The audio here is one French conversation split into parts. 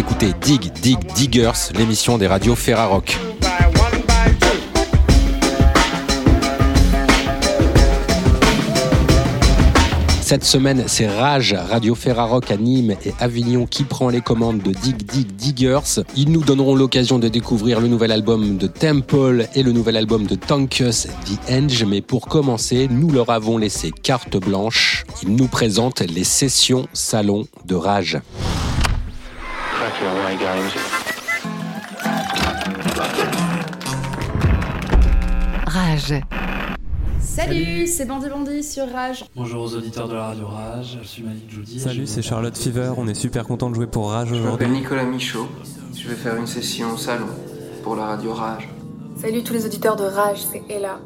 écoutez Dig Dig Diggers, l'émission des radios Ferrarock. Cette semaine, c'est Rage, Radio Ferrarock à Nîmes et Avignon qui prend les commandes de Dig Dig Diggers. Ils nous donneront l'occasion de découvrir le nouvel album de Temple et le nouvel album de Tankus, The Enge. Mais pour commencer, nous leur avons laissé carte blanche. Ils nous présentent les sessions salon de Rage. Rage. Salut, c'est Bandit Bandit sur Rage. Bonjour aux auditeurs de la radio Rage, je suis Malik Joudi. Salut, c'est Charlotte Fever, on est super content de jouer pour Rage Je aujourd'hui. m'appelle Nicolas Michaud, je vais faire une session au salon pour la radio Rage. Salut tous les auditeurs de Rage, c'est Ella.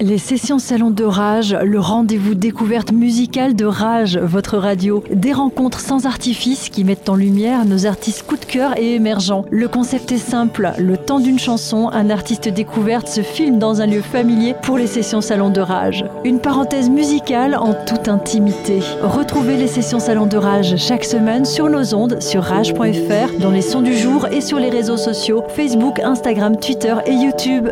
Les sessions Salon de Rage, le rendez-vous découverte musicale de Rage, votre radio. Des rencontres sans artifice qui mettent en lumière nos artistes coup de cœur et émergents. Le concept est simple, le temps d'une chanson, un artiste découverte se filme dans un lieu familier pour les sessions Salon de Rage. Une parenthèse musicale en toute intimité. Retrouvez les sessions Salon de Rage chaque semaine sur nos ondes, sur rage.fr, dans les sons du jour et sur les réseaux sociaux Facebook, Instagram, Twitter et YouTube.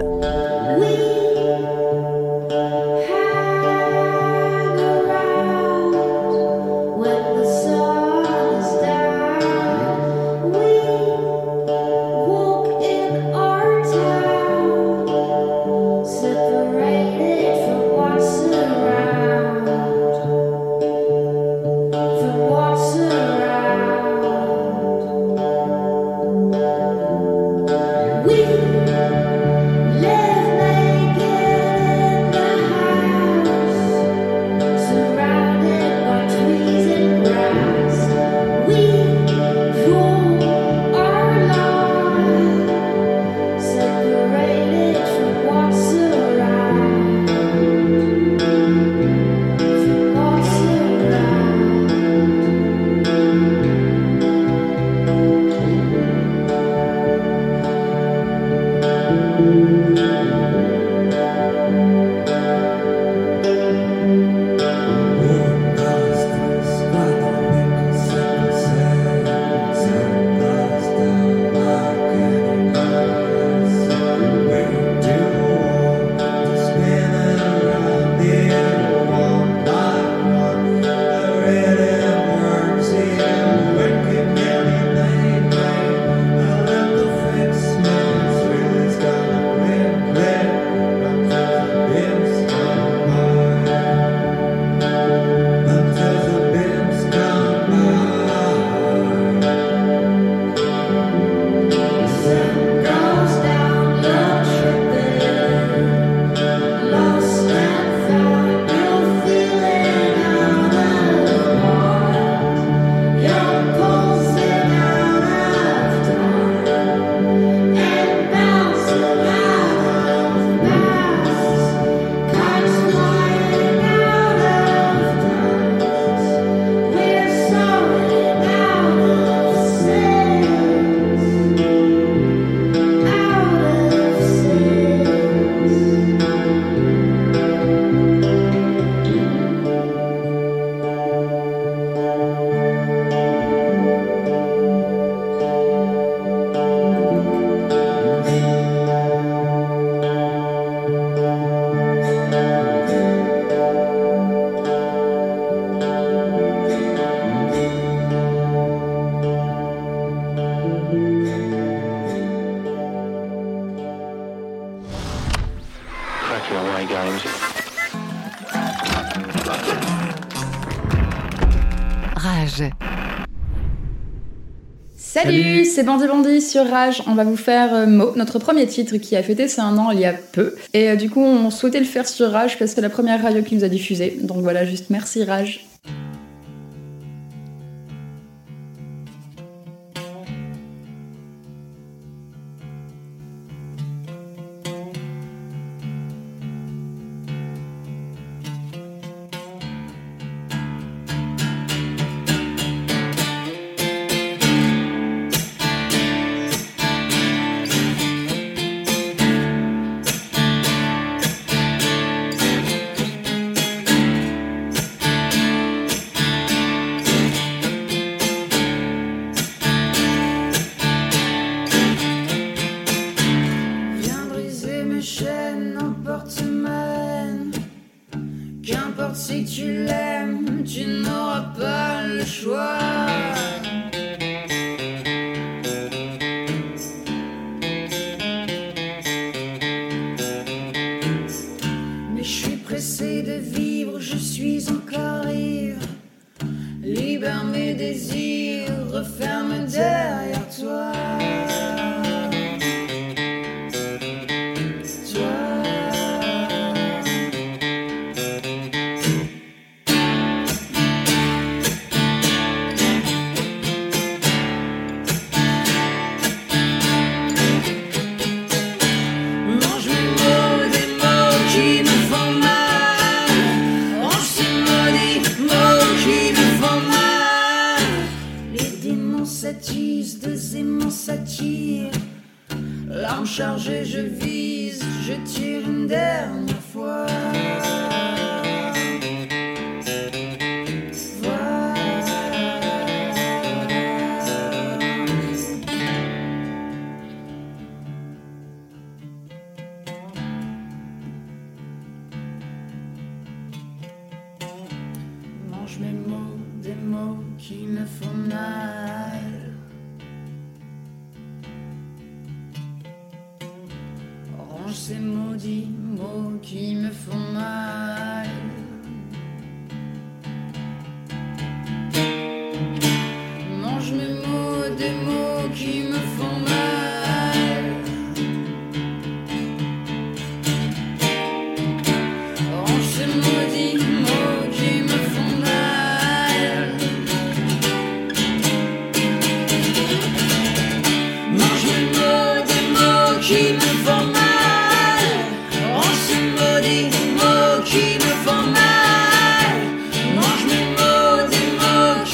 C'est Bandit Bandit sur Rage. On va vous faire euh, Mo, notre premier titre qui a fêté ses un an il y a peu. Et euh, du coup, on souhaitait le faire sur Rage parce que c'est la première radio qui nous a diffusé. Donc voilà, juste merci Rage. de vivre, je suis encore ivre. Libère mes désirs, referme derrière toi.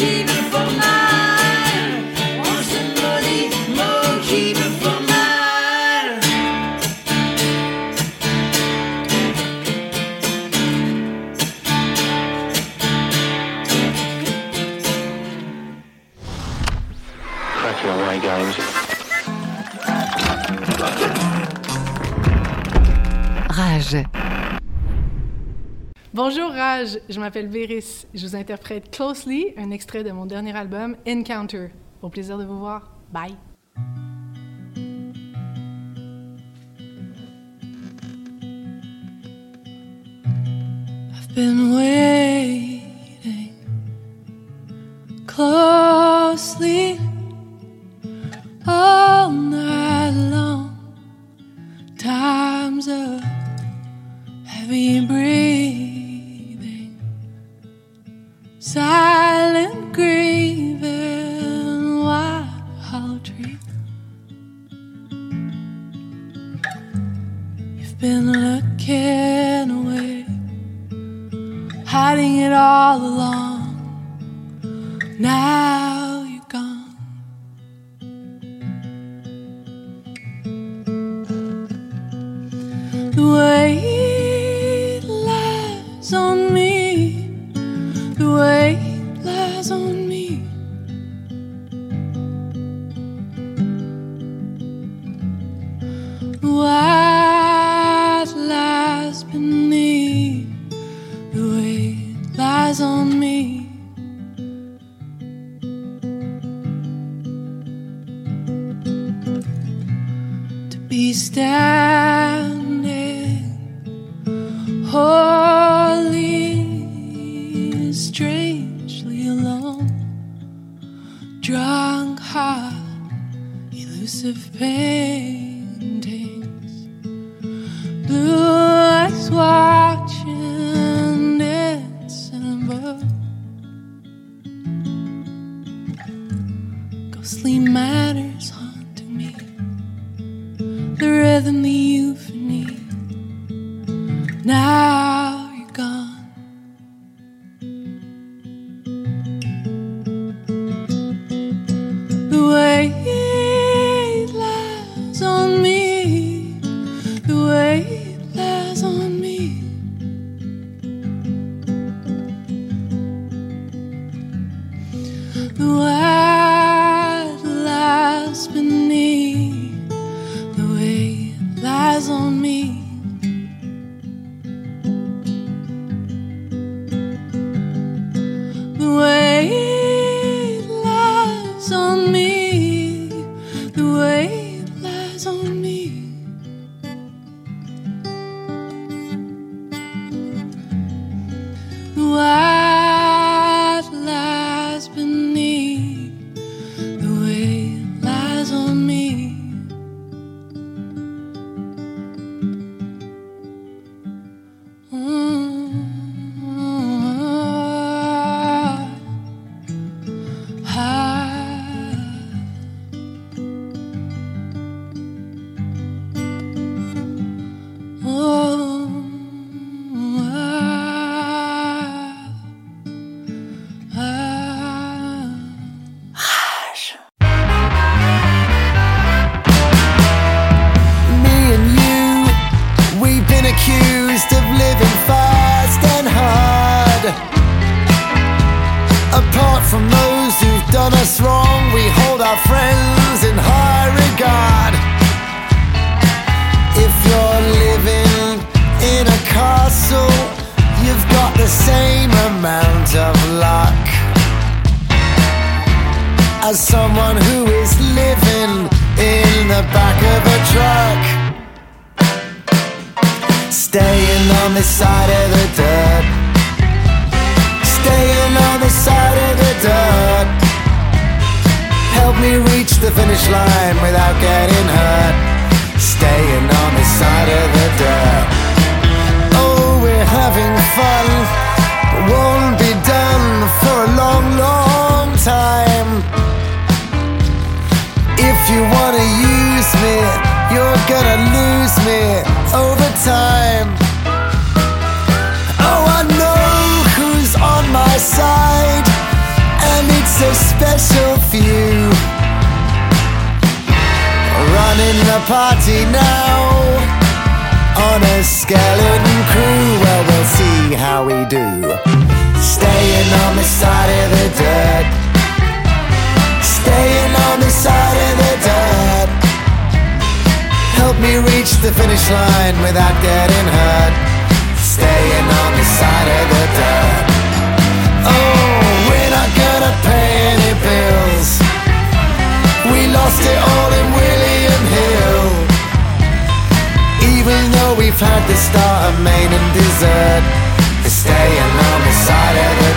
You. je, m'appelle Véris. Je vous interprète Closely, un extrait de mon dernier album, Encounter. Au plaisir de vous voir. Bye. I've been waiting closely all night long. Time's a heavy breeze. silent grieving wild dream. You've been looking away, hiding it all along. Now standing holy, strangely alone, drunk, heart, elusive pain. Staying on the side of the dirt. Staying on the side of the dirt. Help me reach the finish line without getting hurt. Staying on the side of the dirt. Oh, we're having fun. But won't be done for a long, long time. If you wanna use me, you're gonna lose me time. Oh, I know who's on my side, and it's a special few. Running the party now on a skeleton crew. Well, we'll see how we do. Staying on the side of the dirt. Staying on the side of the me reach the finish line without getting hurt. Staying on the side of the dirt. Oh, we're not gonna pay any bills. We lost it all in William Hill. Even though we've had the start of main and dessert, we're staying on the side of the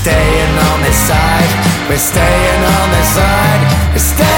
staying on this side, we're staying on this side, we're staying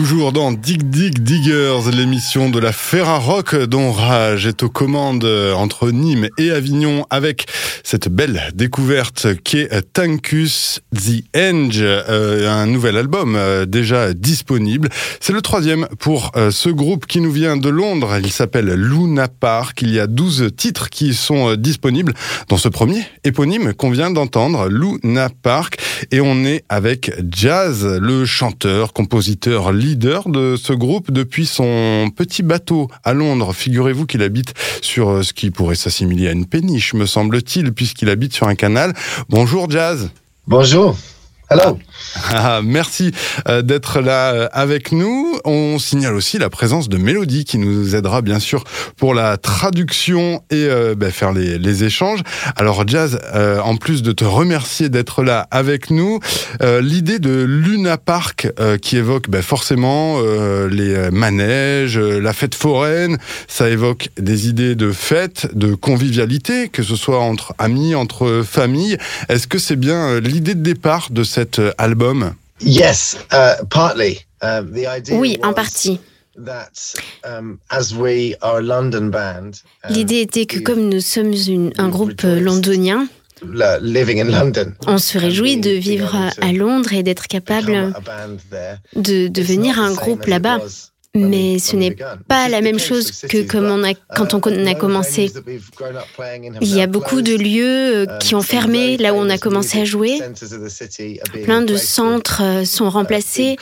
Toujours dans Dig Dig Diggers, l'émission de la Ferrarock dont Rage est aux commandes entre Nîmes et Avignon avec cette belle découverte qui est Tankus The Enge, euh, un nouvel album euh, déjà disponible. C'est le troisième pour euh, ce groupe qui nous vient de Londres. Il s'appelle Luna Park. Il y a 12 titres qui sont disponibles dans ce premier éponyme qu'on vient d'entendre, Luna Park. Et on est avec Jazz, le chanteur, compositeur, de ce groupe depuis son petit bateau à Londres. Figurez-vous qu'il habite sur ce qui pourrait s'assimiler à une péniche, me semble-t-il, puisqu'il habite sur un canal. Bonjour Jazz. Bonjour. Hello. Ah, merci euh, d'être là euh, avec nous. On signale aussi la présence de Mélodie qui nous aidera bien sûr pour la traduction et euh, ben, faire les, échanges. Alors Jazz, en plus de te remercier d'être là avec nous, l'idée de Luna Park qui évoque ben, forcément les manèges, la fête foraine, ça évoque des idées de fête, de convivialité, que ce soit entre amis, entre familles. Est-ce que c'est bien l'idée de départ de cet album Yes, uh, partly. Uh, oui, en partie. Um, L'idée était que comme nous sommes une, un groupe londonien, on se réjouit de vivre à Londres et d'être capable de devenir un groupe là-bas mais ce n'est pas la même chose que comme on a, quand on a commencé. Il y a beaucoup de lieux euh, qui ont fermé là où on a commencé à jouer. Plein de centres euh, sont remplacés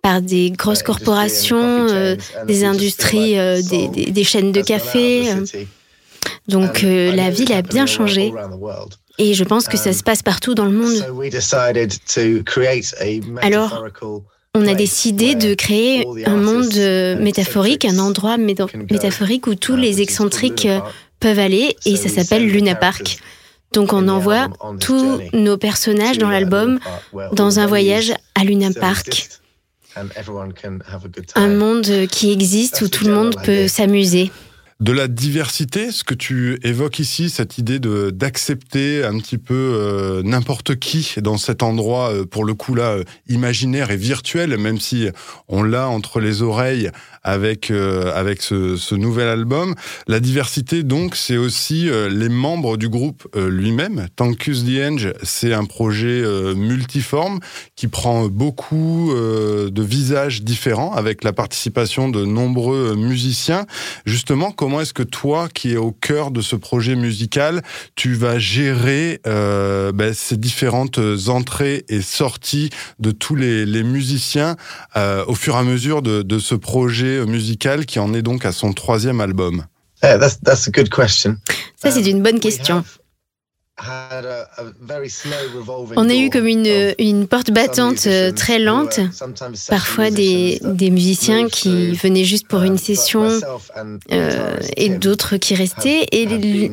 par des grosses corporations, euh, des industries, des, des, chaînes de café. Donc la ville a bien changé. Et je pense que ça se passe partout dans le monde. Alors, on a décidé de créer un monde euh, métaphorique, un endroit métaphorique où tous les excentriques euh, peuvent aller et ça s'appelle Luna Park. Donc on envoie tous nos personnages dans l'album dans un voyage à Luna Park. Un monde qui existe où tout le monde peut s'amuser de la diversité, ce que tu évoques ici, cette idée de d'accepter un petit peu euh, n'importe qui dans cet endroit, euh, pour le coup là, euh, imaginaire et virtuel, même si on l'a entre les oreilles avec avec ce, ce, nouvel album. La diversité, donc, c'est aussi les membres du groupe lui-même. Tankus the Enge, c'est un projet multiforme qui prend beaucoup de visages différents avec la participation de nombreux musiciens. Justement, comment est-ce que toi, qui es au cœur de ce projet musical, tu vas gérer euh, ben, ces différentes entrées et sorties de tous les, musiciens euh, au fur et à mesure de, ce projet musical qui en est donc à son troisième album Ça, c'est une bonne question. On a eu comme une, une porte battante euh, très lente, parfois des, des, musiciens qui venaient juste pour une session euh, et d'autres qui restaient. Et les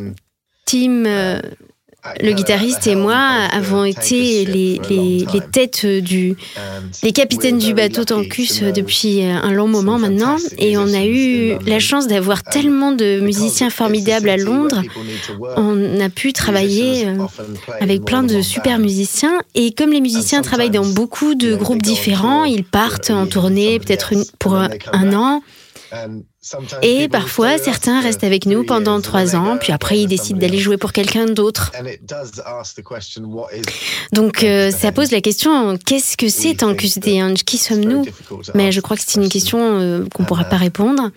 teams le guitariste et moi avons été les, les, les, têtes du, les capitaines du bateau Tancus depuis un long moment maintenant. Et on a eu la chance d'avoir tellement de musiciens formidables à Londres. On a pu travailler euh, avec plein de super musiciens. Et comme les musiciens travaillent dans beaucoup de groupes différents, ils partent en tournée peut-être pour un an. Et parfois, certains restent avec nous pendant trois ans, puis après, ils décident d'aller jouer pour quelqu'un d'autre. Donc, euh, ça pose la question, qu'est-ce que c'est Tankus Deange Qui sommes-nous Mais je crois que c'est une question euh, qu'on ne pourra pas répondre.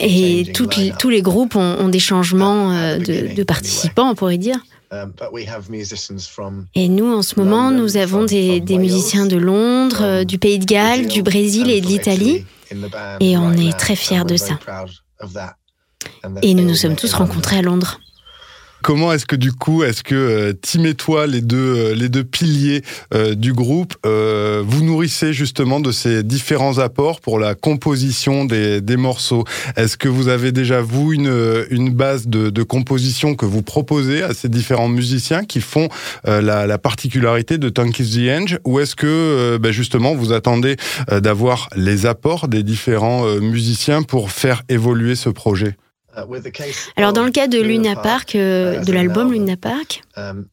Et tous les groupes ont, des changements euh, de, de participants, on pourrait dire. Um, et nous, en ce moment, nous avons des, des musiciens de Londres, du Pays de Galles, du Brésil et de l'Italie. Et on est très fiers de ça. Et nous nous sommes tous rencontrés à Londres. Comment est-ce que du coup, est-ce que euh, Tim et toi, les deux, euh, les deux piliers euh, du groupe, vous nourrissez justement de ces différents apports pour la composition des, des morceaux? Est-ce que vous avez déjà, vous, une, une base de, de, composition que vous proposez à ces différents musiciens qui font la, la, particularité de Tankies the Enge Ou est-ce que, ben justement, vous attendez d'avoir les apports des différents musiciens pour faire évoluer ce projet? Alors dans le cas de Luna Park, euh, de l'album Luna Park, um,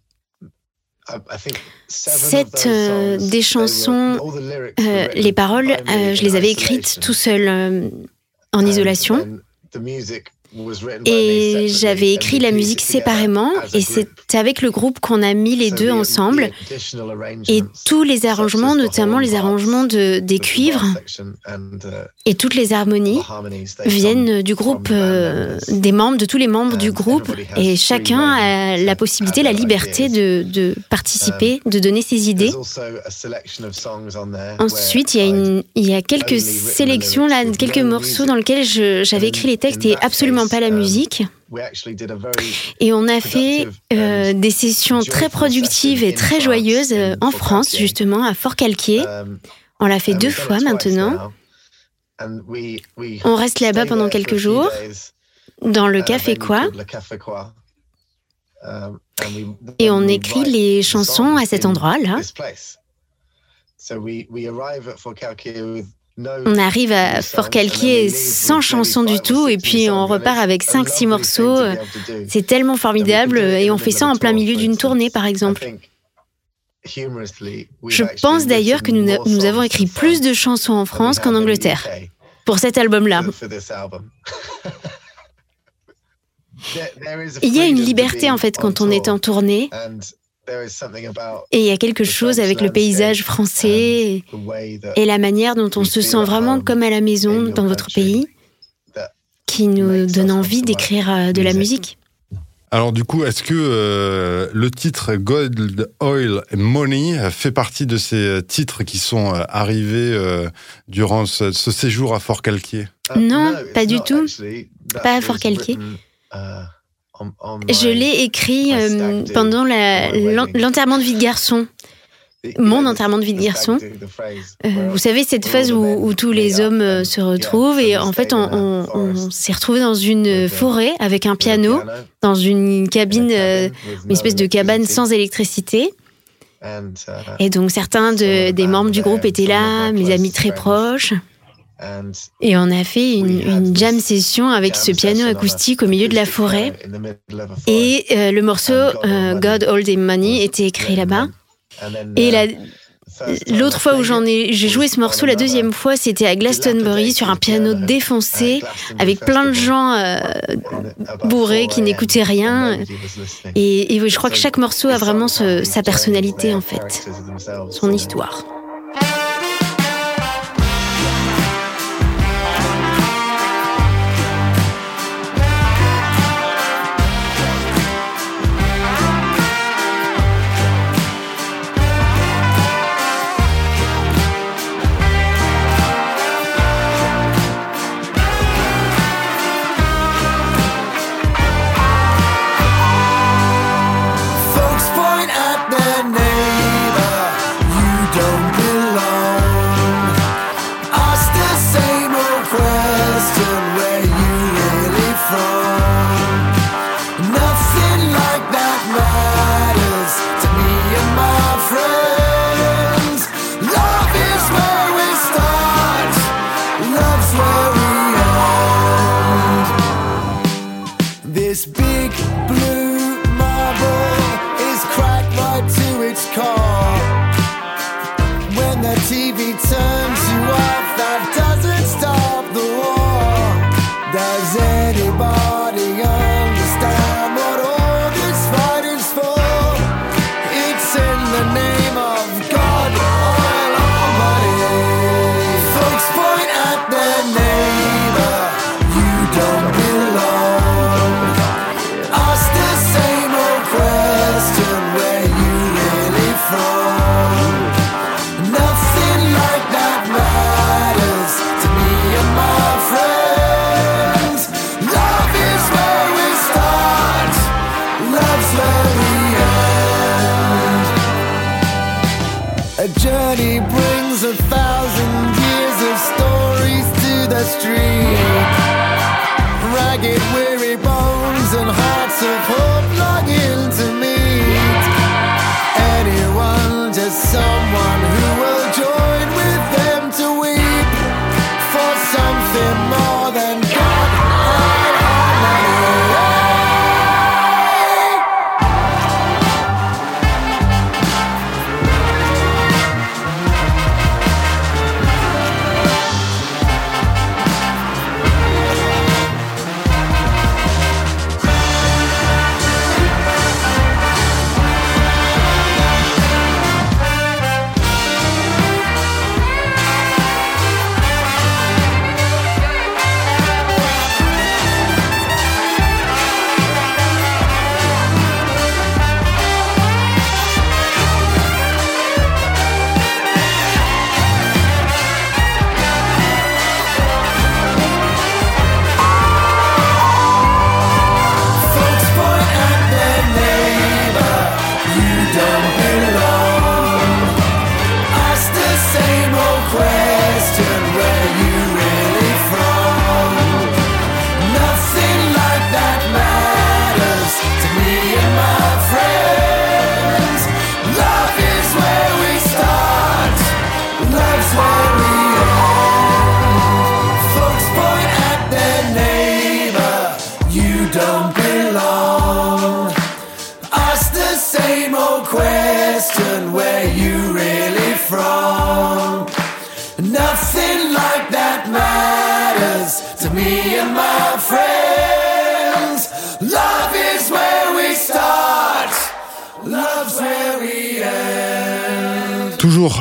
Sept euh, des chansons, euh, les paroles, euh, je les avais écrites tout seul en isolation. Et j'avais écrit la musique séparément et c'est avec le groupe qu'on a mis les deux ensemble. Et tous les arrangements, notamment les arrangements de, des cuivres et toutes les harmonies viennent du groupe, euh, des membres, de tous les membres du groupe. Et chacun a la possibilité, la liberté de, de participer, de donner ses idées. Ensuite, il y a, une, il y a quelques sélections, là, quelques morceaux dans lesquels j'avais écrit les textes et absolument pas la musique. Et on a fait euh, des sessions très productives et très joyeuses euh, en France, justement, à Fort-Calquier. On l'a fait deux fois maintenant. On reste là-bas pendant quelques jours, dans le café quoi. Et on écrit les chansons à cet endroit-là. On arrive à Fort-Calquier sans chanson du tout et puis on repart avec 5-6 morceaux. C'est tellement formidable et on fait ça en plein milieu d'une tournée par exemple. Je pense d'ailleurs que nous, nous, avons écrit plus de chansons en France qu'en Angleterre pour cet album-là. Il y a une liberté en fait quand on est en tournée et il y a quelque chose avec le paysage français et la manière dont on se sent vraiment comme à la maison dans votre pays qui nous donne envie d'écrire euh, de la musique. Alors du coup, est-ce que euh, le titre Gold, Oil and Money fait partie de ces titres qui sont euh, arrivés durant ce, séjour à Fort-Calquier Non, pas du tout. Pas à Fort-Calquier. Je l'ai écrit euh, pendant l'enterrement de vie de garçon. Mon enterrement de vie de garçon. Euh, vous savez, cette phase où, tous les hommes euh, se retrouvent et en fait, on, s'est retrouvé dans une forêt avec un piano, dans une cabine, une espèce de cabane sans électricité. Et donc, certains des membres du groupe étaient là, mes amis très proches. Et on a fait une, jam session avec ce piano acoustique au milieu de la forêt. Et euh, le morceau euh, God All the Money était écrit là-bas. Et L'autre fois où j'en ai, j'ai joué ce morceau, la deuxième fois, c'était à Glastonbury sur un piano défoncé, avec plein de gens euh, bourrés qui n'écoutaient rien. Et, et, je crois que chaque morceau a vraiment sa personnalité en fait, son histoire.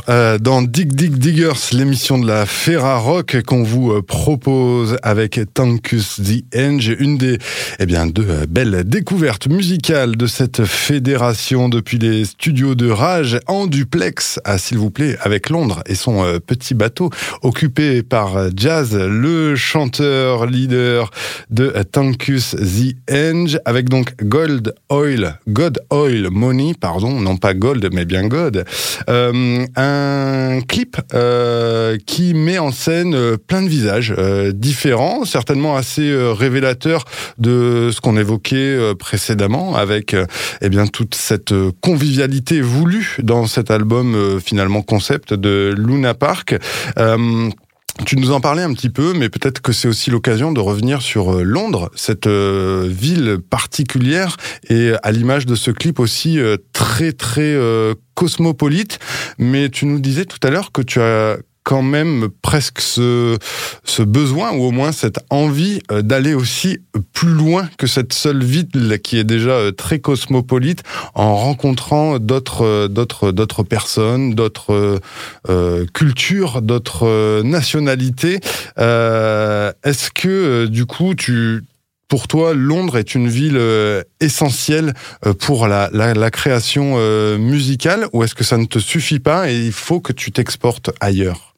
Euh, dans Dig Dig Diggers, l'émission de la Ferra Rock qu'on vous euh, propose avec Tankus the Enge, une des eh bien, deux euh, belles découvertes musicales de cette fédération depuis les studios de Rage en duplex, s'il vous plaît, avec Londres et son petit bateau occupé par Jazz, le chanteur leader de Tankus the Enge, avec donc Gold Oil, God Oil Money, pardon, non pas Gold mais bien God. Un clip euh, qui met en scène euh, plein de visages euh, différents, certainement assez révélateurs de ce qu'on évoquait précédemment, avec eh bien toute cette convivialité voulue dans cet album finalement concept de Luna Park. Euh, tu nous en parlais un petit peu, mais peut-être que c'est aussi l'occasion de revenir sur euh, Londres, cette euh, ville particulière, et à l'image de ce clip aussi euh, très très euh, cosmopolite. Mais tu nous disais tout à l'heure que tu as quand même presque ce, ce besoin ou au moins cette envie euh, d'aller aussi plus loin que cette seule ville qui est déjà euh, très cosmopolite en rencontrant d'autres euh, d'autres d'autres personnes, d'autres euh, cultures, d'autres nationalités. Euh, Est-ce que du coup tu pour toi, Londres est une ville essentielle pour la, la, la création musicale ou est-ce que ça ne te suffit pas et il faut que tu t'exportes ailleurs?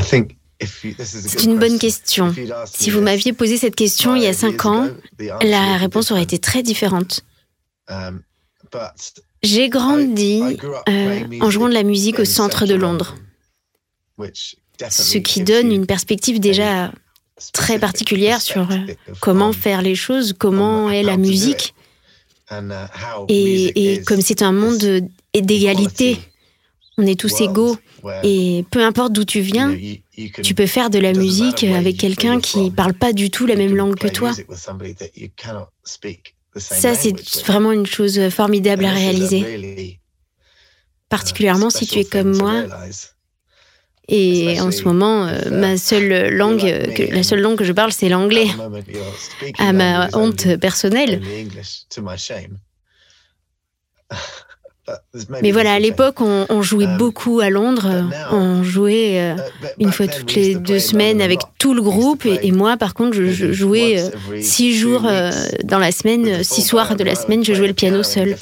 C'est une bonne question. Si vous m'aviez posé cette question il y a cinq ans, la réponse aurait été très différente. J'ai grandi euh, en jouant de la musique au centre de Londres, ce qui donne une perspective déjà très particulière sur euh, comment faire les choses, comment est la musique. Et, et comme c'est un monde d'égalité, on est tous égaux. Et peu importe d'où tu viens, tu peux faire de la musique avec quelqu'un qui parle pas du tout la même langue que toi. Ça, c'est vraiment une chose formidable à réaliser. Particulièrement si tu es comme moi. Et en ce moment, euh, ma seule langue, que, la seule langue que je parle, c'est l'anglais. À ma honte personnelle. Mais voilà, à l'époque, on, on, jouait beaucoup à Londres. On jouait euh, une fois toutes les deux semaines avec tout le groupe. Et, et moi, par contre, je, je jouais euh, six jours euh, dans la semaine, six soirs de la semaine, je jouais le piano seul.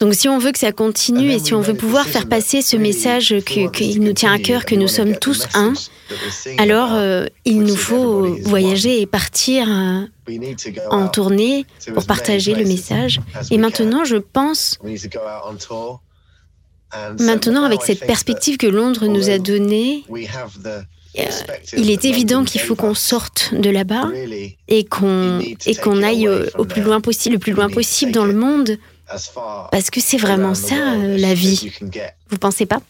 Donc si on veut que ça continue et si on veut pouvoir faire passer ce message qu'il que nous tient à cœur, que nous sommes tous un, alors euh, il nous faut voyager et partir euh, en tournée pour partager le message. Et maintenant, je pense, maintenant avec cette perspective que Londres nous a donnée, euh, il est évident qu'il faut qu'on sorte de là-bas et qu'on aille au, au plus loin possible, le plus loin possible dans le monde. Parce que c'est vraiment ça, euh, la vie. Vous pensez pas?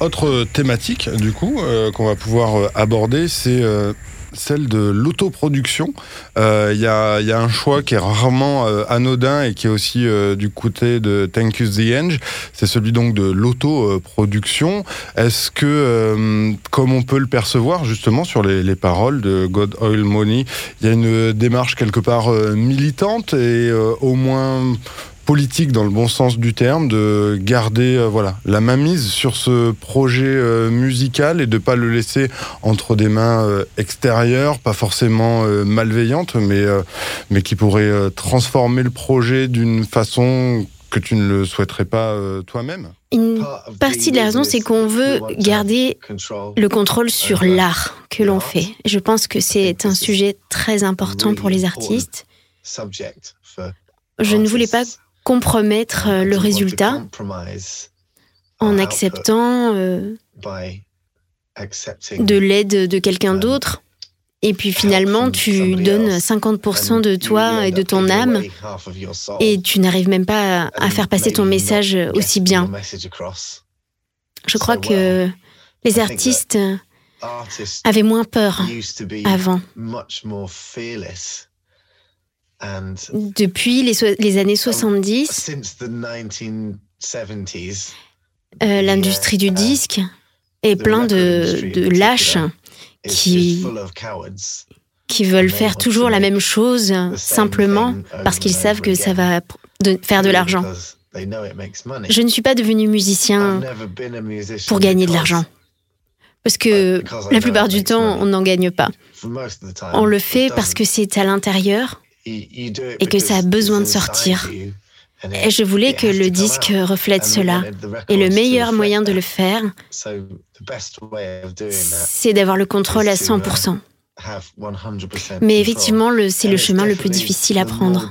Autre thématique, du coup, euh, qu'on va pouvoir euh, aborder, c'est euh, celle de l'autoproduction. Il euh, y, a, y, a, un choix qui est rarement euh, anodin et qui est aussi euh, du côté de Thank You The Eng. C'est celui donc de l'autoproduction. Est-ce que, comme on peut le percevoir justement sur les, les paroles de God Oil Money, il y a une démarche quelque part militante et au moins politique dans le bon sens du terme, de garder euh, voilà la mainmise sur ce projet euh, musical et de pas le laisser entre des mains euh, extérieures, pas forcément euh, malveillantes, mais euh, mais qui pourraient transformer le projet d'une façon que tu ne le souhaiterais pas toi-même. Une partie de la raison, c'est qu'on veut garder le contrôle sur l'art que l'on fait. Je pense que c'est un sujet très important pour les artistes. Je ne voulais pas compromettre le résultat en acceptant euh, de l'aide de quelqu'un d'autre. Et puis finalement, tu donnes 50% de toi et de ton âme et tu n'arrives même pas à faire passer ton message aussi bien. Je crois que les artistes avaient moins peur avant. Depuis les, les années 70, euh, l'industrie du disque est plein de, de lâches qui, qui veulent faire toujours la même chose simplement parce qu'ils savent que ça va faire de l'argent. Je ne suis pas devenu musicien pour gagner de l'argent. Parce que la plupart du temps, on n'en gagne pas. On le fait parce que c'est à l'intérieur et que ça a besoin de sortir. Et je voulais que le disque reflète cela. Et le meilleur moyen de le faire, c'est d'avoir le contrôle à 100%. Mais effectivement, c'est le chemin le plus difficile à prendre.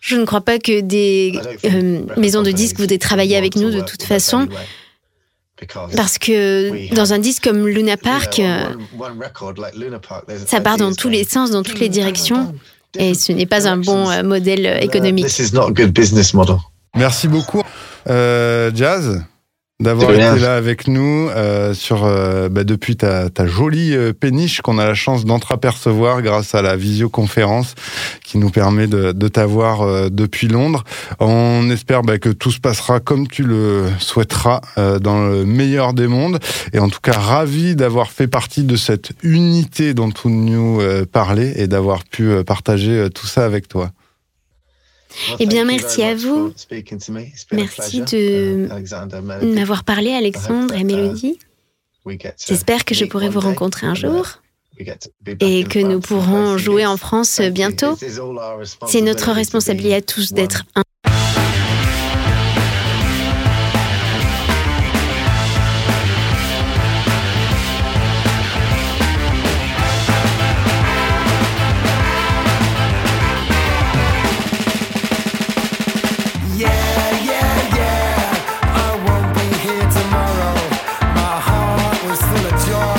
Je ne crois pas que des euh, maisons de disques voudraient travailler avec nous de toute façon. Parce que dans un disque comme Luna Park, euh, ça part dans tous les sens, dans toutes les directions, et ce n'est pas un bon euh, modèle économique. Merci beaucoup, Jazz? D'avoir été là avec nous euh, sur euh, bah, depuis ta, ta jolie euh, péniche qu'on a la chance d'entreapercevoir grâce à la visioconférence qui nous permet de, de t'avoir euh, depuis Londres. On espère bah, que tout se passera comme tu le souhaiteras dans le meilleur des mondes et en tout cas ravi d'avoir fait partie de cette unité dont tu nous parlais et d'avoir pu partager tout ça avec toi. Eh bien, merci à vous. Merci de m'avoir parlé, Alexandre et Mélodie. J'espère que je pourrai vous rencontrer un jour et que nous pourrons jouer en France bientôt. C'est notre responsabilité à tous d'être un. full of joy.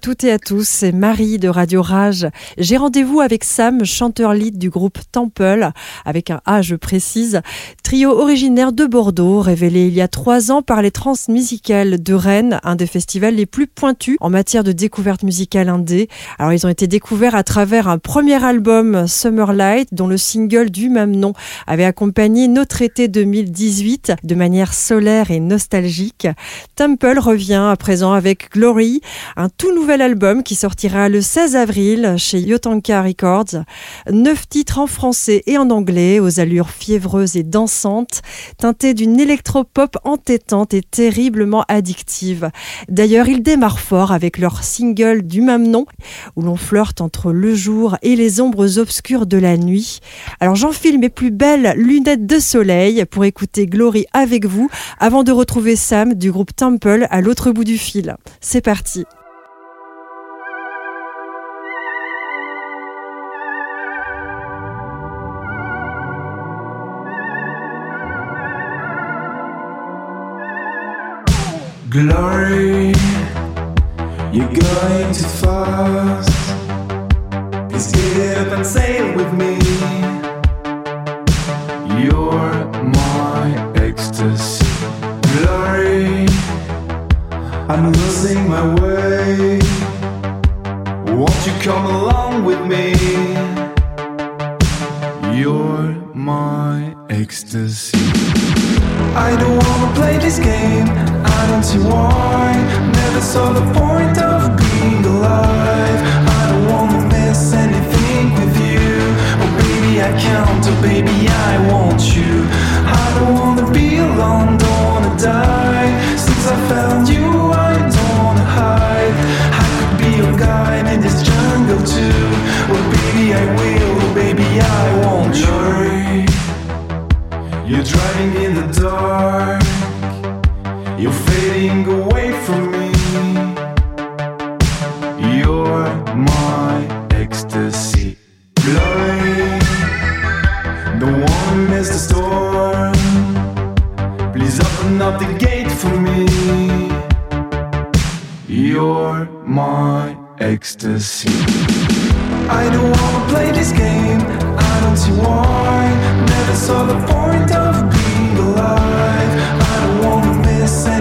Toutes et à tous, c'est Marie de Radio Rage. J'ai rendez-vous avec Sam, chanteur lead du groupe Temple, avec un A je précise, trio originaire de Bordeaux, révélé il y a trois ans par les Transmusicales de Rennes, un des festivals les plus pointus en matière de découverte musicale indé. Alors ils ont été découverts à travers un premier album Summer Light, dont le single du même nom avait accompagné notre été 2018 de manière solaire et nostalgique. Temple revient à présent avec Glory, un tout nouvel album qui sortira le 16 avril chez Yotanka Records. Neuf titres en français et en anglais, aux allures fiévreuses et dansantes, teintés d'une électropop entêtante et terriblement addictive. D'ailleurs, ils démarrent fort avec leur single du même nom, où l'on flirte entre le jour et les ombres obscures de la nuit. Alors j'enfile mes plus belles lunettes de soleil pour écouter Glory avec vous, avant de retrouver Sam du groupe Temple à l'autre bout du fil. C'est parti. Glory, you're going too fast. Please get up and sail with me. You're my ecstasy. Glory, I'm losing my way. Won't you come along with me? You're my ecstasy. I don't wanna play this game. I don't see why. Never saw the point of being alive. I don't wanna miss anything with you. Oh baby, I count. Oh baby, I want you. I don't wanna be alone. Don't wanna die. Since I found you, I don't wanna hide. I could be your guide in this jungle too. Oh baby, I will. Oh baby, I want you. You're driving in the dark. Away from me. You're my ecstasy. Glory, don't wanna miss the storm. Please open up the gate for me. You're my ecstasy. I don't wanna play this game. I don't see why. Never saw the point of being alive. I don't wanna miss anything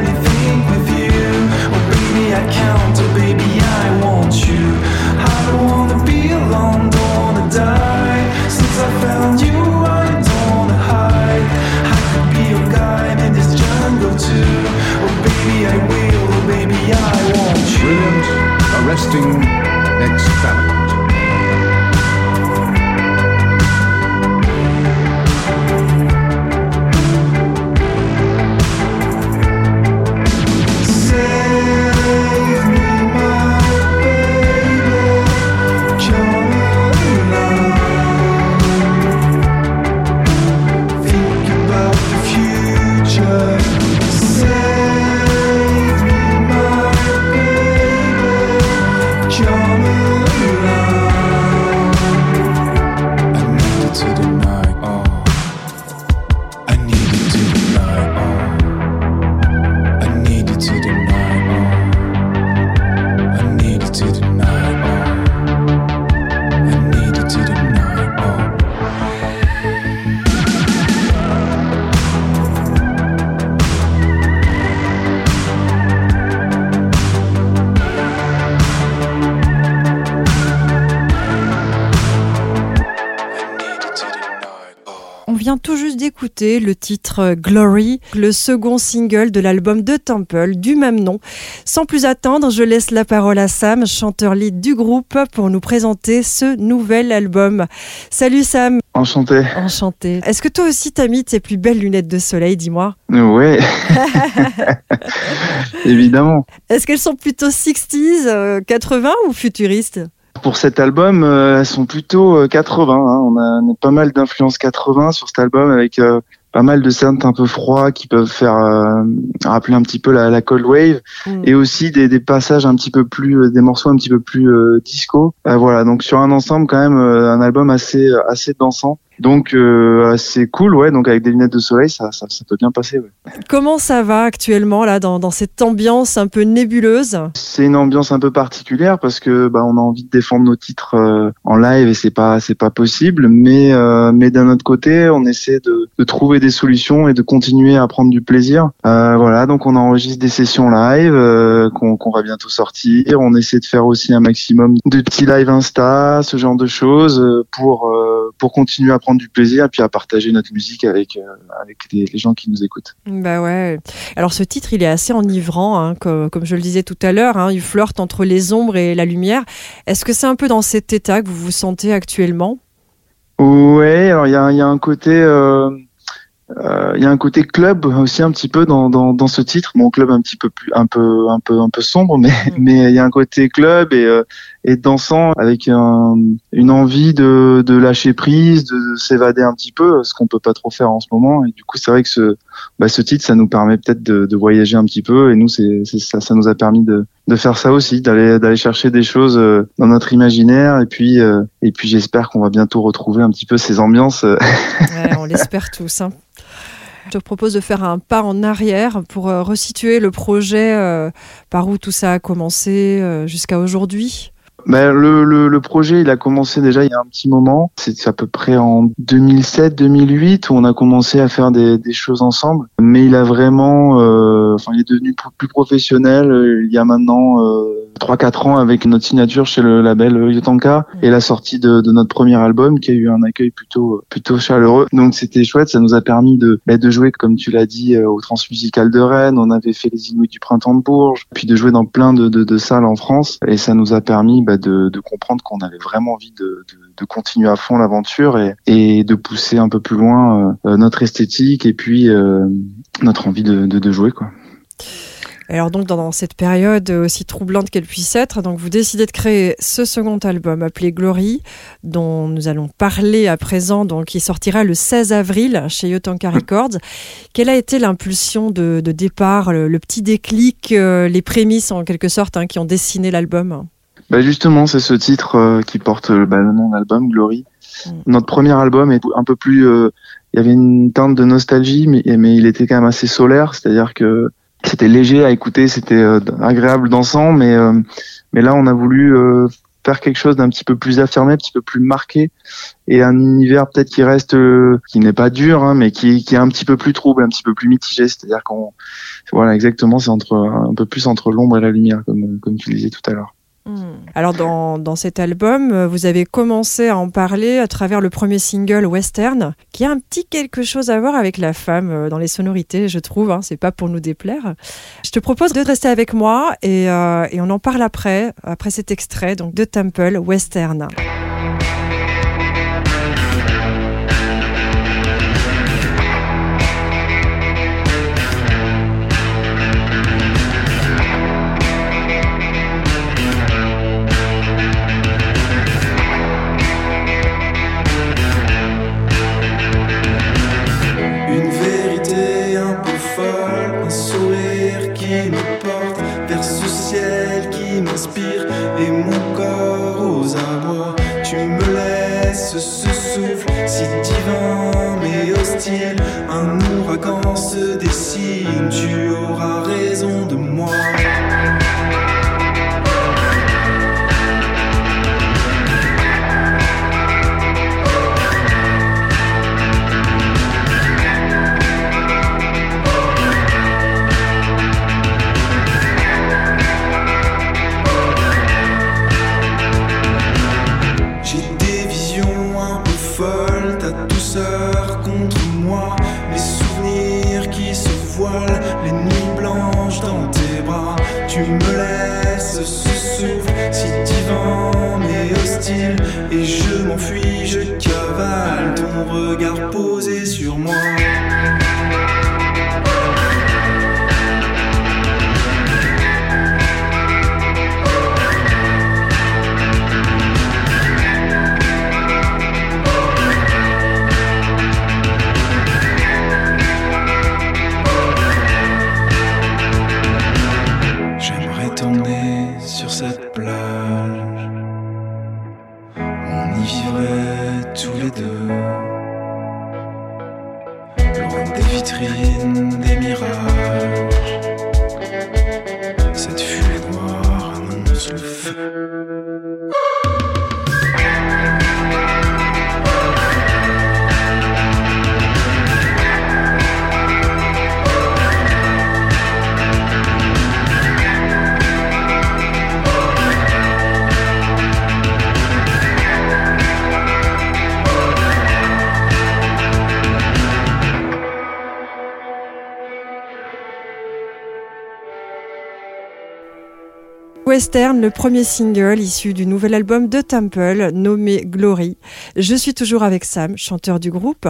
le titre Glory, le second single de l'album de Temple du même nom. Sans plus attendre, je laisse la parole à Sam, chanteur lead du groupe, pour nous présenter ce nouvel album. Salut Sam. Enchanté. Enchanté. Est-ce que toi aussi t'as mis tes plus belles lunettes de soleil, dis-moi? Ouais. Évidemment. Est-ce qu'elles sont plutôt 60s, 80 ou futuristes? Pour cet album, euh, elles sont plutôt 80. Hein. On, a, on, a, pas mal d'influences 80 sur cet album avec euh, pas mal de synths un peu froids qui peuvent faire euh, rappeler un petit peu la, la cold wave mm. et aussi des, des, passages un petit peu plus, des morceaux un petit peu plus disco. voilà, donc sur un ensemble quand même un album assez assez dansant. Donc euh, c'est cool, ouais. Donc avec des lunettes de soleil, ça, ça, ça peut bien passer. Ouais. Comment ça va actuellement là dans, dans cette ambiance un peu nébuleuse? C'est une ambiance un peu particulière parce que bah, on a envie de défendre nos titres euh, en live et c'est pas c'est pas possible. Mais euh, mais d'un autre côté, on essaie de, de, trouver des solutions et de continuer à prendre du plaisir. Euh, voilà, donc on enregistre des sessions live euh, qu'on va bientôt sortir. On essaie de faire aussi un maximum de petits live Insta, ce genre de choses pour pour continuer à prendre du plaisir et puis à partager notre musique avec, euh, avec les, gens qui nous écoutent. Bah ouais. Alors ce titre, il est assez enivrant, hein, comme, comme, je le disais tout à l'heure. Hein, il flirte entre les ombres et la lumière. Est-ce que c'est un peu dans cet état que vous vous sentez actuellement? Ouais, alors il y a, y a, un côté. Euh, euh, y a un côté club aussi un petit peu dans, dans, dans, ce titre. Mon club un petit peu plus un peu un peu un peu sombre, mais mm. mais il y a un côté club et euh, et dansant avec un, une envie de, lâcher prise, de s'évader un petit peu, ce qu'on peut pas trop faire en ce moment. Et du coup, c'est vrai que ce bah, titre, ça nous permet peut-être de, voyager un petit peu. Et nous, ça, nous a permis de faire ça aussi, d'aller chercher des choses euh, dans notre imaginaire. Et puis et puis j'espère qu'on va bientôt retrouver un petit peu ces ambiances. On l'espère tous. Hein. Je te propose de faire un pas en arrière pour euh, resituer le projet, euh, par où tout ça a commencé euh, jusqu'à aujourd'hui. Ben, le, le, le, projet, il a commencé déjà il y a un petit moment. C'est à peu près en 2007-2008 où on a commencé à faire des, des, choses ensemble. Mais il a vraiment, euh, enfin, il est devenu plus professionnel il y a maintenant euh, 3-4 ans avec notre signature chez le label Yotanka et la sortie de, de, notre premier album qui a eu un accueil plutôt plutôt chaleureux. Donc c'était chouette, ça nous a permis de, bah, de jouer comme tu l'as dit euh, au Transmusical de Rennes, on avait fait les Inuits du printemps de Bourges, puis de jouer dans plein de, de, de salles en France et ça nous a permis bah, de, de, comprendre qu'on avait vraiment envie de, de continuer à fond l'aventure et, et, de pousser un peu plus loin euh, notre esthétique et puis euh, notre envie de, de jouer quoi. Alors donc dans cette période aussi troublante qu'elle puisse être, donc vous décidez de créer ce second album appelé Glory, dont nous allons parler à présent, donc qui sortira le 16 avril chez Yotanka Records. Quelle a été l'impulsion de, de, départ, le, le petit déclic, euh, les prémices en quelque sorte hein, qui ont dessiné l'album? Bah justement, c'est ce titre euh, qui porte bah, le nom de l'album, Glory. Mm. Notre premier album est un peu plus, euh, il y avait une teinte de nostalgie, mais, mais il était quand même assez solaire, c'est-à-dire que c'était léger à écouter, c'était euh, agréable dansant, mais euh, mais là on a voulu euh, faire quelque chose d'un petit peu plus affirmé, un petit peu plus marqué, et un univers peut-être qui reste, qui n'est pas dur, hein, mais qui, qui est un petit peu plus trouble, un petit peu plus mitigé. C'est-à-dire qu'on, voilà, exactement, c'est entre un peu plus entre l'ombre et la lumière, comme comme tu disais tout à l'heure. Hmm. Alors dans, dans, cet album, euh, vous avez commencé à en parler à travers le premier single Western, qui a un petit quelque chose à voir avec la femme euh, dans les sonorités, je trouve. Hein, c'est pas pour nous déplaire. Je te propose de rester avec moi et, euh, et on en parle après, après cet extrait donc de Temple Western. Western, le premier single issu du nouvel album de Temple nommé Glory. Je suis toujours avec Sam, chanteur du groupe.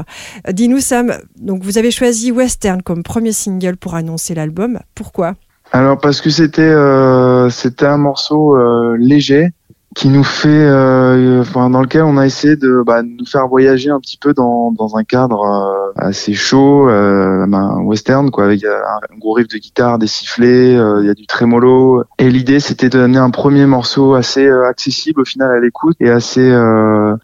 Dis-nous Sam, donc vous avez choisi Western comme premier single pour annoncer l'album. Pourquoi? Alors parce que c'était euh, un morceau euh, léger qui nous fait, euh, dans lequel on a essayé de bah, nous faire voyager un petit peu dans, dans un cadre euh, assez chaud, euh, un western quoi, avec un, gros riff de guitare, des sifflets, il y a du trémolo. Et l'idée c'était de donner un premier morceau assez accessible au final à l'écoute et assez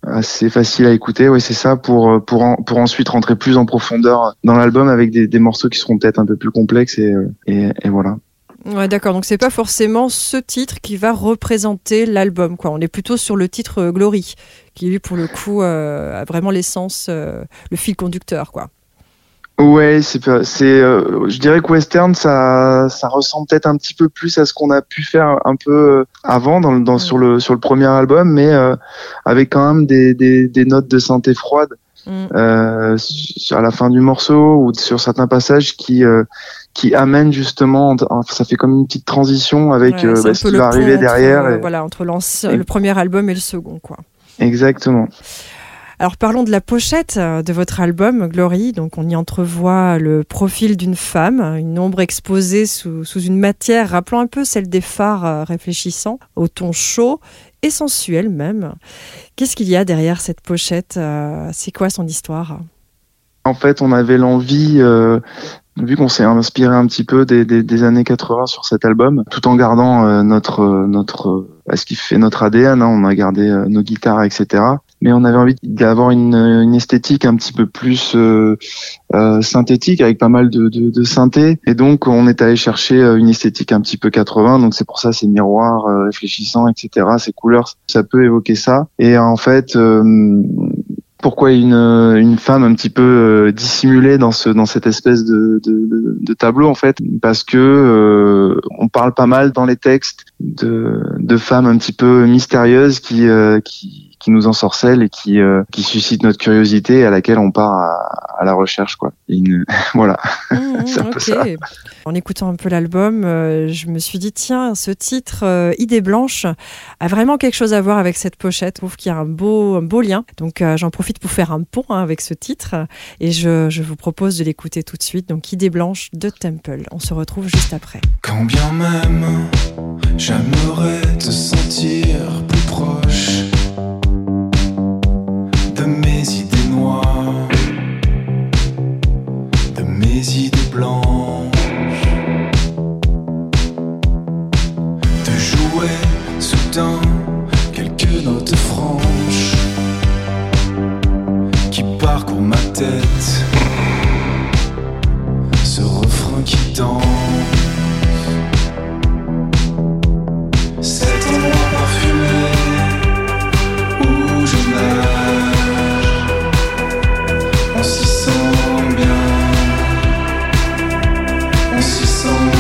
assez facile à écouter. Oui, c'est ça pour pour pour ensuite rentrer plus en profondeur dans l'album avec des, des morceaux qui seront peut-être un peu plus complexes et, et voilà. Ouais, d'accord. Donc c'est pas forcément ce titre qui va représenter l'album, quoi. On est plutôt sur le titre euh, Glory, qui lui pour le coup euh, a vraiment l'essence, euh, le fil conducteur, quoi. Ouais, c'est c'est je dirais que western ça ça ressemble peut-être un petit peu plus à ce qu'on a pu faire un peu avant dans, dans sur le sur le premier album mais avec quand même des, des, des notes de synthé froide mm. à la fin du morceau ou sur certains passages qui qui amène justement, ça fait comme une petite transition avec euh, bah, ce qui va arriver derrière. Euh, voilà, entre le premier album et le second, quoi. Exactement. Alors parlons de la pochette euh, de votre album Glory. Donc on y entrevoit le profil d'une femme, une ombre exposée sous, une matière rappelant un peu celle des phares réfléchissants, au ton chaud et sensuel même. Qu'est-ce qu'il y a derrière cette pochette C'est quoi son histoire? En fait, on avait l'envie vu qu'on s'est inspiré un petit peu des, années 80 sur cet album, tout en gardant euh, notre notre euh, ce qui fait notre ADN, hein, on a gardé euh, nos guitares, etc. Mais on avait envie d'avoir une, une, esthétique un petit peu plus euh, synthétique, avec pas mal de, de, de synthé. Et donc on est allé chercher une esthétique un petit peu 80. Donc c'est pour ça ces miroirs réfléchissants, etc. Ces couleurs, ça peut évoquer ça. Et en fait pourquoi une, une femme un petit peu euh, dissimulée dans ce dans cette espèce de, de, de tableau en fait? Parce que euh, on parle pas mal dans les textes de, de femmes un petit peu mystérieuses qui euh, qui qui nous ensorcelle et qui euh, qui suscite notre curiosité et à laquelle on part à, la recherche quoi. voilà, mmh, c'est un peu ça. En écoutant un peu l'album, euh, je me suis dit tiens, ce titre euh, Idée blanche a vraiment quelque chose à voir avec cette pochette. Je trouve qu'il y a un beau un beau lien. Donc j'en profite pour faire un pont hein, avec ce titre et je, je vous propose de l'écouter tout de suite. Donc Idée blanche de Temple. On se retrouve juste après. Quand bien même j'aimerais te sentir plus proche mes idées blanches, construção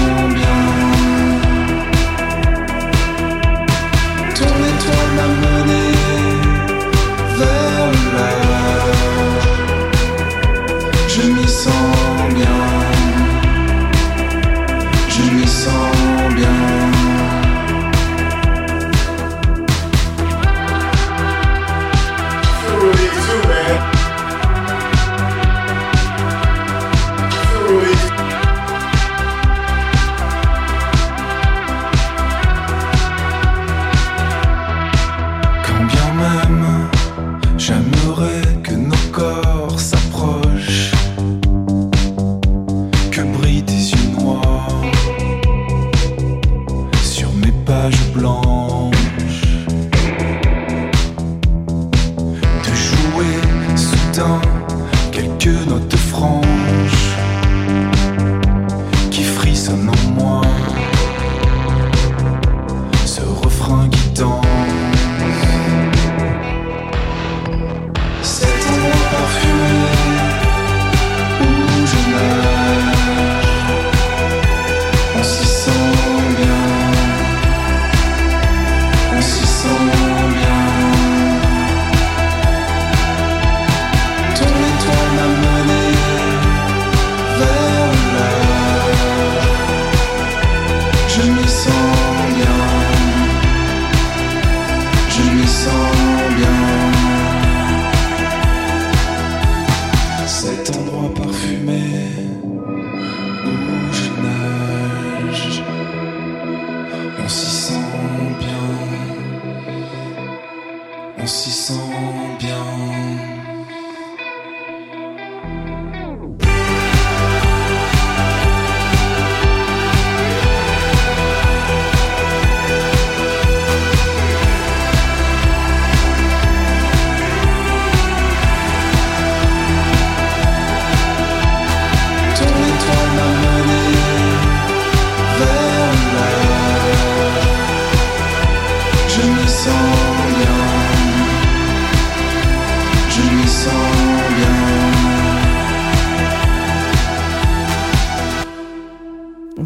On s'y sent bien.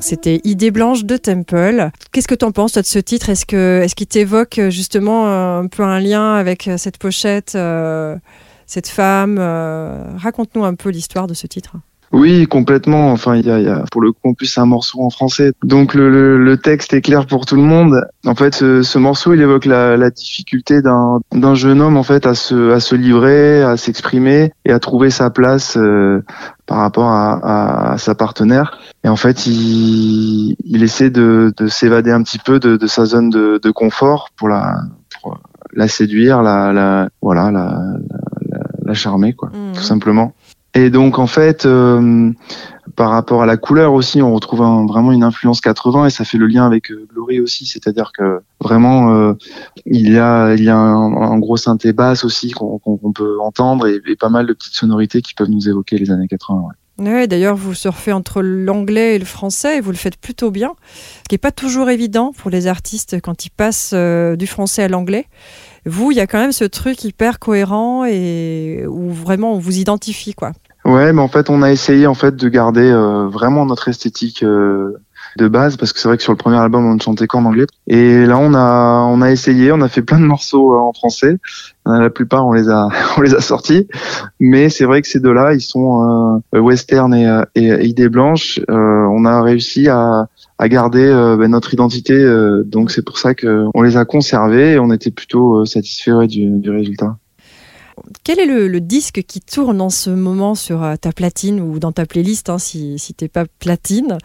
C'était Idée blanche de Temple. Qu'est-ce que tu en penses toi, de ce titre? Est-ce que est-ce qu'il t'évoque euh, justement un peu un lien avec euh, cette pochette, euh, cette femme Raconte-nous un peu l'histoire de ce titre. Oui, complètement. Enfin, il y a, y a- pour le coup, en plus, c'est un morceau en français. Donc, le, le, le texte est clair pour tout le monde. En fait, ce, ce morceau, il évoque la, la difficulté d'un d'un jeune homme, en fait, à se, à se livrer, à s'exprimer et à trouver sa place euh, par rapport à, à, à sa partenaire. Et en fait, il, il essaie de, de s'évader un petit peu de, de sa zone de, de confort pour la, pour la séduire, la, la, voilà, la, la, la, la charmer, quoi, tout simplement. Et donc en fait, euh, par rapport à la couleur aussi, on retrouve vraiment une influence 80 et ça fait le lien avec euh, Glory aussi, c'est-à-dire que vraiment euh, il y a il y a un, gros synthé basse aussi qu'on peut entendre et, pas mal de petites sonorités qui peuvent nous évoquer les années 80. ouais. D'ailleurs, vous surfez entre l'anglais et le français et vous le faites plutôt bien, ce qui n'est pas toujours évident pour les artistes quand ils passent du français à l'anglais. Vous, il y a quand même ce truc hyper cohérent et où vraiment on vous identifie. quoi. Ouais, mais en fait, on a essayé en fait de garder euh, vraiment notre esthétique euh, de base parce que c'est vrai que sur le premier album, on ne chantait qu'en anglais. Et là, on a on a essayé, on a fait plein de morceaux euh, en français. Euh, La plupart, on les a on les a sortis. Mais c'est vrai que ces deux-là, ils sont euh, western et, euh, et, et idée blanche. Euh, on a réussi à à garder euh, ben, notre identité, euh, donc c'est pour ça que on les a conservés et on était plutôt euh, satisfaits ouais, du, du résultat. Quel est le, le disque qui tourne en ce moment sur ta platine ou dans ta playlist, hein, si, si t'es pas platine?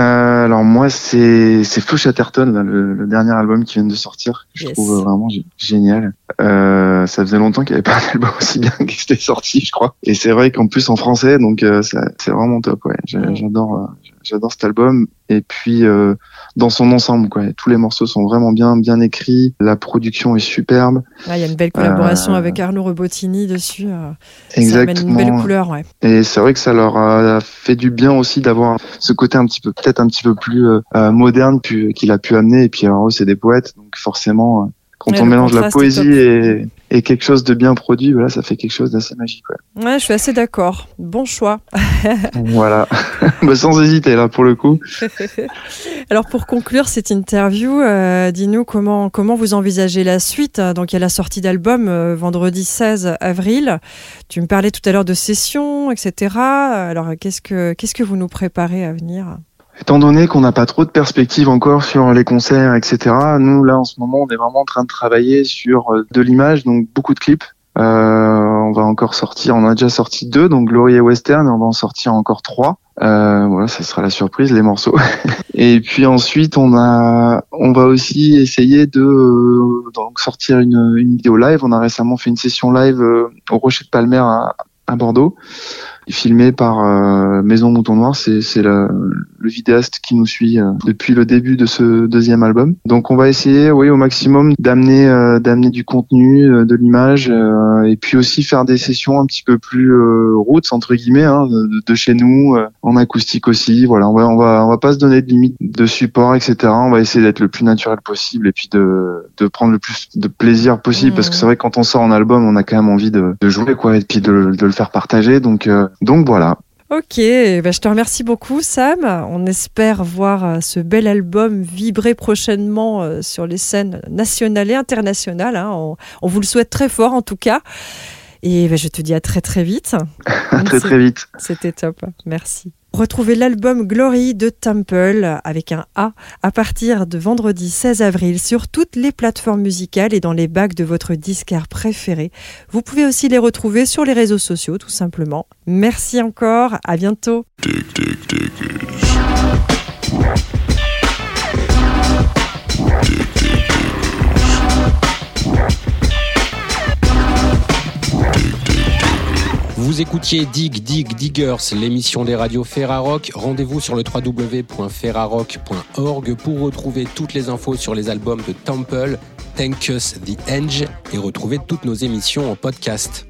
Euh, alors moi c'est c'est Feu Chatterton là, le, le dernier album qui vient de sortir que je trouve vraiment gé- génial. Euh, ça faisait longtemps qu'il n'y avait pas un album aussi bien qui était sorti je crois. Et c'est vrai qu'en plus en français donc euh, c'est vraiment top ouais. J'adore j'adore cet album et puis euh, dans son ensemble quoi. Tous les morceaux sont vraiment bien bien écrits. La production est superbe. Ah, Il y a une belle collaboration Euh, avec Arnaud Rebotini dessus. euh, Ça Exactement. une belle couleur, ouais. Et c'est vrai que ça leur a fait du bien aussi d'avoir ce côté un petit peu, peut-être un petit peu plus euh, moderne qu'il a pu amener. Et puis alors eux, c'est des poètes, donc forcément, quand Ouais, on mélange la poésie et, et quelque chose de bien produit, voilà, ça fait quelque chose d'assez magique. ouais. Ouais, je suis assez d'accord. Bon choix. voilà, Bah, sans hésiter là pour le coup. Alors pour conclure cette interview, euh, dis-nous comment, comment vous envisagez la suite. Donc il y a la sortie d'album euh, vendredi 16 avril. Tu me parlais tout à l'heure de sessions, etc. Alors qu'est-ce que, qu'est-ce que vous nous préparez à venir? Étant donné qu'on n'a pas trop de perspectives encore sur les concerts, etc., nous, là, en ce moment, on est vraiment en train de travailler sur euh, de l'image, donc beaucoup de clips. Euh, on va encore sortir, on a déjà sorti deux, donc Glory et Western, et on va en sortir encore trois. Euh, voilà, ça sera la surprise, les morceaux. et puis ensuite, on a, on va aussi essayer de euh, sortir une, vidéo live. On a récemment fait une session live au Rocher de Palmer à Bordeaux, filmée par euh, Maison Mouton Noir. C'est c'est le, le vidéaste qui nous suit euh, depuis le début de ce deuxième album. Donc on va essayer, oui, au maximum d'amener euh, d'amener du contenu, euh, de l'image, euh, et puis aussi faire des sessions un petit peu plus euh, roots entre guillemets, hein, de, de chez nous, euh, en acoustique aussi. Voilà, on va on va on va pas se donner de limite de support, etc. On va essayer d'être le plus naturel possible et puis de de prendre le plus de plaisir possible, parce que c'est vrai que quand on sort en album, on a quand même envie de, de jouer quoi, et puis de, de le faire partager. Donc euh, donc voilà. Ok, ben, je te remercie beaucoup Sam. On espère voir euh, ce bel album vibrer prochainement euh, sur les scènes nationales et internationales. hein. On, on vous le souhaite très fort en tout cas. Et ben, je te dis à très très vite. À très très vite. C'était top, merci. Retrouvez l'album Glory de Temple avec un A à partir de vendredi 16 avril sur toutes les plateformes musicales et dans les bacs de votre disquaire préféré. Vous pouvez aussi les retrouver sur les réseaux sociaux tout simplement. Merci encore, à bientôt. Vous écoutiez Dig Dig Diggers, l'émission des radios Ferrarock. Rendez-vous sur le www.ferrarock.org pour retrouver toutes les infos sur les albums de Temple, Thank Us the Edge et retrouver toutes nos émissions en podcast.